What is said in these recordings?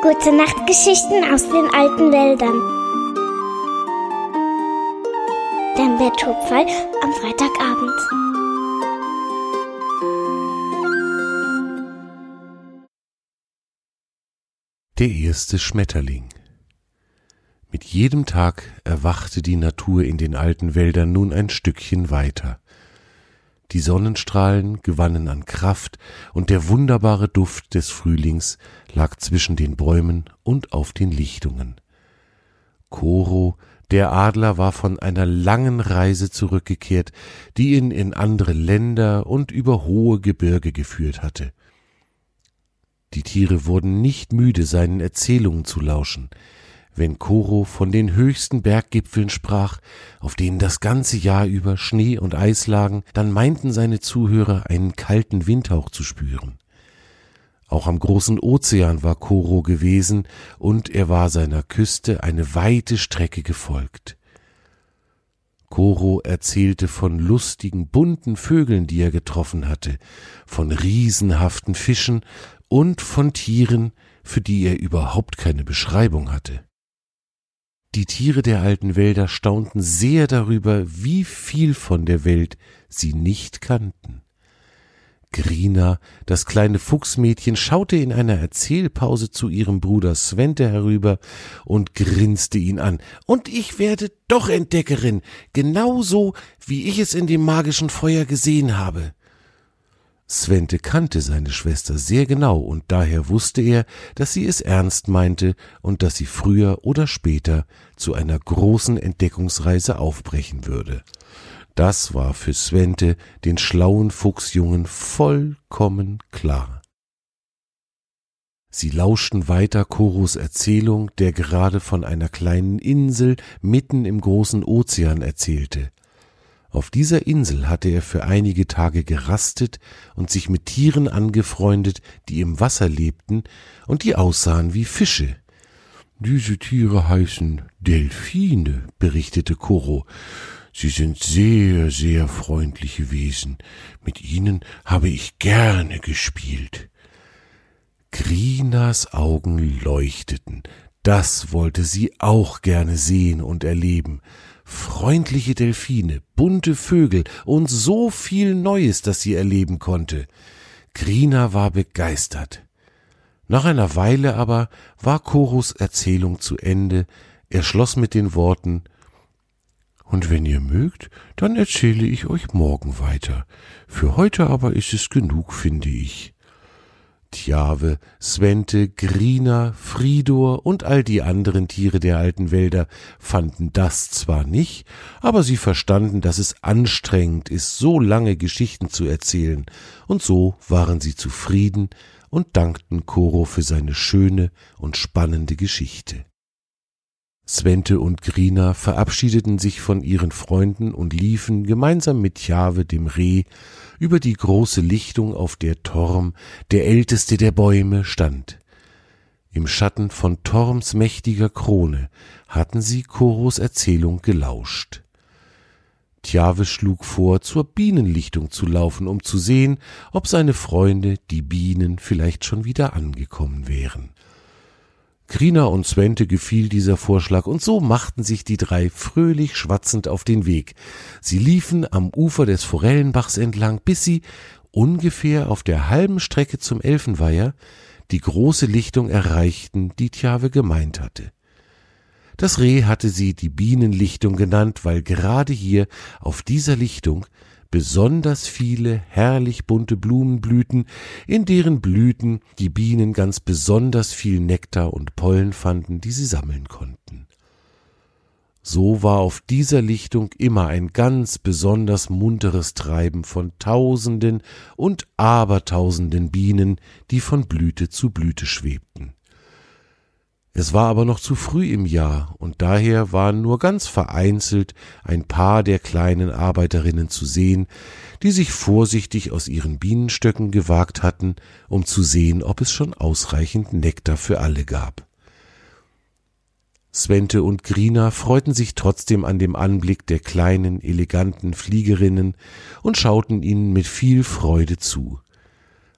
Gute Nachtgeschichten aus den alten Wäldern. Der Betthupferl am Freitagabend. Der erste Schmetterling. Mit jedem Tag erwachte die Natur in den alten Wäldern nun ein Stückchen weiter. Die Sonnenstrahlen gewannen an Kraft, und der wunderbare Duft des Frühlings lag zwischen den Bäumen und auf den Lichtungen. Koro, der Adler, war von einer langen Reise zurückgekehrt, die ihn in andere Länder und über hohe Gebirge geführt hatte. Die Tiere wurden nicht müde, seinen Erzählungen zu lauschen. Wenn Koro von den höchsten Berggipfeln sprach, auf denen das ganze Jahr über Schnee und Eis lagen, dann meinten seine Zuhörer einen kalten Windhauch zu spüren. Auch am großen Ozean war Koro gewesen, und er war seiner Küste eine weite Strecke gefolgt. Koro erzählte von lustigen, bunten Vögeln, die er getroffen hatte, von riesenhaften Fischen und von Tieren, für die er überhaupt keine Beschreibung hatte. Die Tiere der alten Wälder staunten sehr darüber, wie viel von der Welt sie nicht kannten. Grina, das kleine Fuchsmädchen, schaute in einer Erzählpause zu ihrem Bruder Svente herüber und grinste ihn an. Und ich werde doch Entdeckerin, genauso wie ich es in dem magischen Feuer gesehen habe. Svente kannte seine Schwester sehr genau, und daher wusste er, dass sie es ernst meinte und dass sie früher oder später zu einer großen Entdeckungsreise aufbrechen würde. Das war für Svente, den schlauen Fuchsjungen, vollkommen klar. Sie lauschten weiter Koros Erzählung, der gerade von einer kleinen Insel mitten im großen Ozean erzählte. Auf dieser Insel hatte er für einige Tage gerastet und sich mit Tieren angefreundet, die im Wasser lebten und die aussahen wie Fische. Diese Tiere heißen Delfine, berichtete Koro. Sie sind sehr, sehr freundliche Wesen. Mit ihnen habe ich gerne gespielt. Grinas Augen leuchteten. Das wollte sie auch gerne sehen und erleben freundliche Delfine, bunte Vögel und so viel Neues, das sie erleben konnte. Grina war begeistert. Nach einer Weile aber war Koros Erzählung zu Ende, er schloss mit den Worten Und wenn ihr mögt, dann erzähle ich euch morgen weiter. Für heute aber ist es genug, finde ich. Tjave, Svente, Grina, Fridor und all die anderen Tiere der alten Wälder fanden das zwar nicht, aber sie verstanden, dass es anstrengend ist, so lange Geschichten zu erzählen, und so waren sie zufrieden und dankten Koro für seine schöne und spannende Geschichte. Svente und Grina verabschiedeten sich von ihren Freunden und liefen gemeinsam mit Tjave, dem Reh, über die große Lichtung, auf der Torm, der älteste der Bäume, stand. Im Schatten von Torms mächtiger Krone hatten sie Koros Erzählung gelauscht. Tjave schlug vor, zur Bienenlichtung zu laufen, um zu sehen, ob seine Freunde, die Bienen, vielleicht schon wieder angekommen wären. Krina und Svente gefiel dieser Vorschlag, und so machten sich die drei fröhlich schwatzend auf den Weg. Sie liefen am Ufer des Forellenbachs entlang, bis sie ungefähr auf der halben Strecke zum Elfenweiher die große Lichtung erreichten, die Tjave gemeint hatte. Das Reh hatte sie die Bienenlichtung genannt, weil gerade hier auf dieser Lichtung besonders viele herrlich bunte Blumen blühten, in deren Blüten die Bienen ganz besonders viel Nektar und Pollen fanden, die sie sammeln konnten. So war auf dieser Lichtung immer ein ganz besonders munteres Treiben von Tausenden und Abertausenden Bienen, die von Blüte zu Blüte schwebten. Es war aber noch zu früh im Jahr, und daher waren nur ganz vereinzelt ein paar der kleinen Arbeiterinnen zu sehen, die sich vorsichtig aus ihren Bienenstöcken gewagt hatten, um zu sehen, ob es schon ausreichend Nektar für alle gab. Svente und Grina freuten sich trotzdem an dem Anblick der kleinen, eleganten Fliegerinnen und schauten ihnen mit viel Freude zu.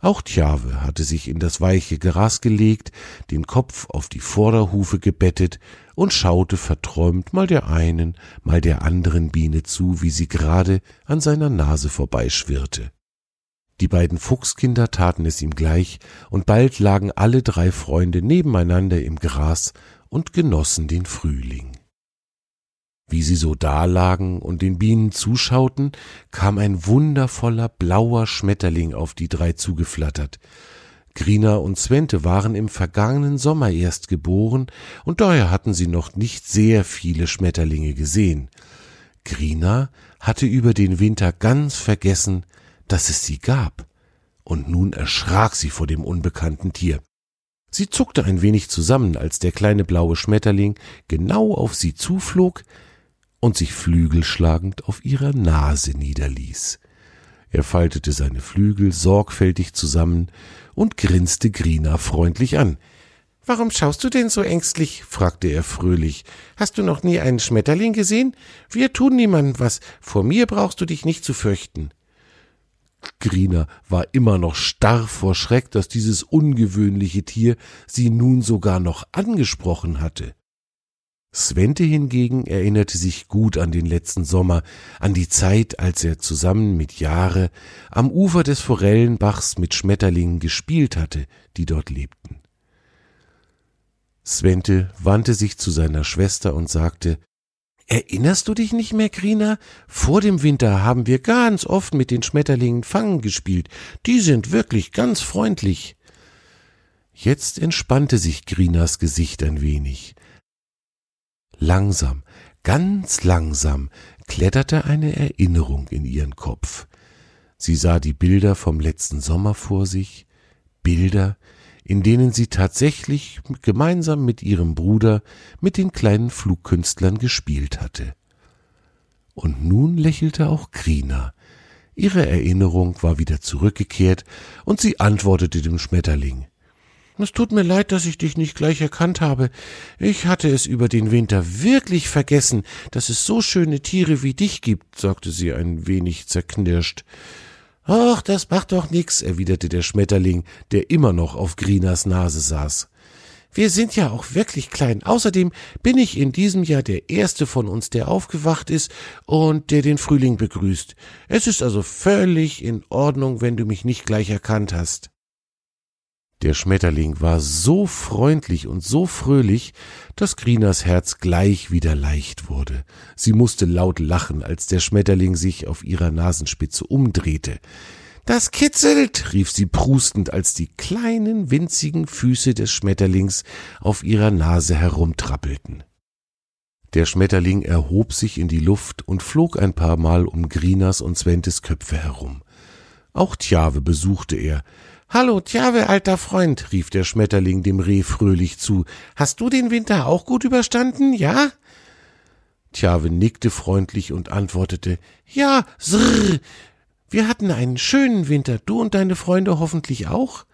Auch Tjave hatte sich in das weiche Gras gelegt, den Kopf auf die Vorderhufe gebettet und schaute verträumt mal der einen, mal der anderen Biene zu, wie sie gerade an seiner Nase vorbeischwirrte. Die beiden Fuchskinder taten es ihm gleich, und bald lagen alle drei Freunde nebeneinander im Gras und genossen den Frühling. Wie sie so dalagen und den Bienen zuschauten, kam ein wundervoller blauer Schmetterling auf die drei zugeflattert. Grina und Svente waren im vergangenen Sommer erst geboren, und daher hatten sie noch nicht sehr viele Schmetterlinge gesehen. Grina hatte über den Winter ganz vergessen, dass es sie gab, und nun erschrak sie vor dem unbekannten Tier. Sie zuckte ein wenig zusammen, als der kleine blaue Schmetterling genau auf sie zuflog, und sich flügelschlagend auf ihrer Nase niederließ. Er faltete seine Flügel sorgfältig zusammen und grinste Grina freundlich an. Warum schaust du denn so ängstlich? fragte er fröhlich. Hast du noch nie einen Schmetterling gesehen? Wir tun niemandem was. Vor mir brauchst du dich nicht zu fürchten. Grina war immer noch starr vor Schreck, dass dieses ungewöhnliche Tier sie nun sogar noch angesprochen hatte. Svente hingegen erinnerte sich gut an den letzten Sommer, an die Zeit, als er zusammen mit Jahre am Ufer des Forellenbachs mit Schmetterlingen gespielt hatte, die dort lebten. Svente wandte sich zu seiner Schwester und sagte, Erinnerst du dich nicht mehr, Grina? Vor dem Winter haben wir ganz oft mit den Schmetterlingen Fangen gespielt. Die sind wirklich ganz freundlich. Jetzt entspannte sich Grinas Gesicht ein wenig. Langsam, ganz langsam kletterte eine Erinnerung in ihren Kopf. Sie sah die Bilder vom letzten Sommer vor sich, Bilder, in denen sie tatsächlich gemeinsam mit ihrem Bruder mit den kleinen Flugkünstlern gespielt hatte. Und nun lächelte auch Krina. Ihre Erinnerung war wieder zurückgekehrt, und sie antwortete dem Schmetterling es tut mir leid, dass ich dich nicht gleich erkannt habe. Ich hatte es über den Winter wirklich vergessen, dass es so schöne Tiere wie dich gibt, sagte sie ein wenig zerknirscht. Ach, das macht doch nix, erwiderte der Schmetterling, der immer noch auf Grinas Nase saß. Wir sind ja auch wirklich klein. Außerdem bin ich in diesem Jahr der erste von uns, der aufgewacht ist und der den Frühling begrüßt. Es ist also völlig in Ordnung, wenn du mich nicht gleich erkannt hast. Der Schmetterling war so freundlich und so fröhlich, dass Grinas Herz gleich wieder leicht wurde. Sie musste laut lachen, als der Schmetterling sich auf ihrer Nasenspitze umdrehte. Das kitzelt, rief sie prustend, als die kleinen winzigen Füße des Schmetterlings auf ihrer Nase herumtrappelten. Der Schmetterling erhob sich in die Luft und flog ein paar Mal um Grinas und Sventes Köpfe herum. Auch Tjave besuchte er, Hallo, Tjave, alter Freund, rief der Schmetterling dem Reh fröhlich zu. Hast du den Winter auch gut überstanden, ja? Tjave nickte freundlich und antwortete, ja, srrr. Wir hatten einen schönen Winter, du und deine Freunde hoffentlich auch?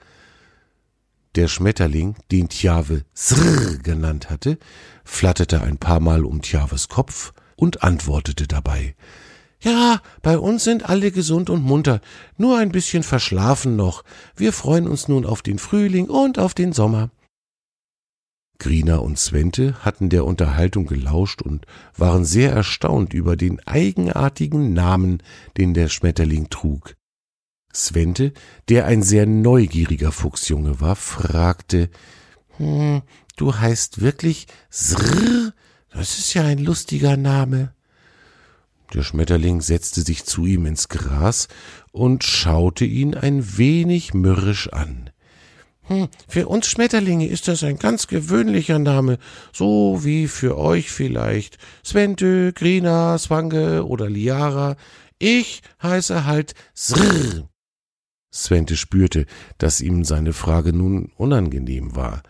Der Schmetterling, den Tjave srrr genannt hatte, flatterte ein paar Mal um Tjaves Kopf und antwortete dabei, ja, bei uns sind alle gesund und munter, nur ein bisschen verschlafen noch. Wir freuen uns nun auf den Frühling und auf den Sommer. Grina und Svente hatten der Unterhaltung gelauscht und waren sehr erstaunt über den eigenartigen Namen, den der Schmetterling trug. Svente, der ein sehr neugieriger Fuchsjunge war, fragte, hm, du heißt wirklich Srrr? Das ist ja ein lustiger Name. Der Schmetterling setzte sich zu ihm ins Gras und schaute ihn ein wenig mürrisch an. Hm, für uns Schmetterlinge ist das ein ganz gewöhnlicher Name, so wie für euch vielleicht Svente, Grina, Swange oder Liara. Ich heiße halt Srrr. Svente spürte, dass ihm seine Frage nun unangenehm war.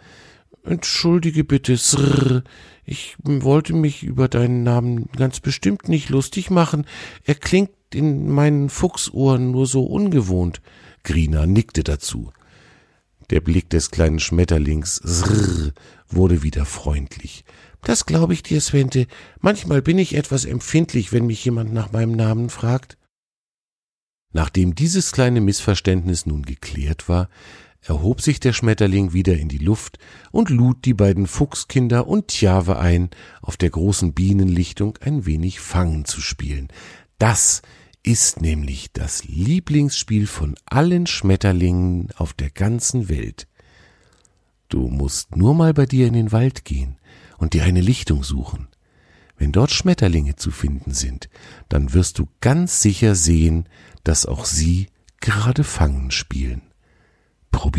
Entschuldige bitte, Srrr, ich wollte mich über deinen Namen ganz bestimmt nicht lustig machen. Er klingt in meinen Fuchsohren nur so ungewohnt. Grina nickte dazu. Der Blick des kleinen Schmetterlings Srrr, wurde wieder freundlich. Das glaube ich dir, Svente. Manchmal bin ich etwas empfindlich, wenn mich jemand nach meinem Namen fragt. Nachdem dieses kleine Missverständnis nun geklärt war, erhob sich der Schmetterling wieder in die Luft und lud die beiden Fuchskinder und Tjave ein, auf der großen Bienenlichtung ein wenig Fangen zu spielen. Das ist nämlich das Lieblingsspiel von allen Schmetterlingen auf der ganzen Welt. Du musst nur mal bei dir in den Wald gehen und dir eine Lichtung suchen. Wenn dort Schmetterlinge zu finden sind, dann wirst du ganz sicher sehen, dass auch sie gerade Fangen spielen.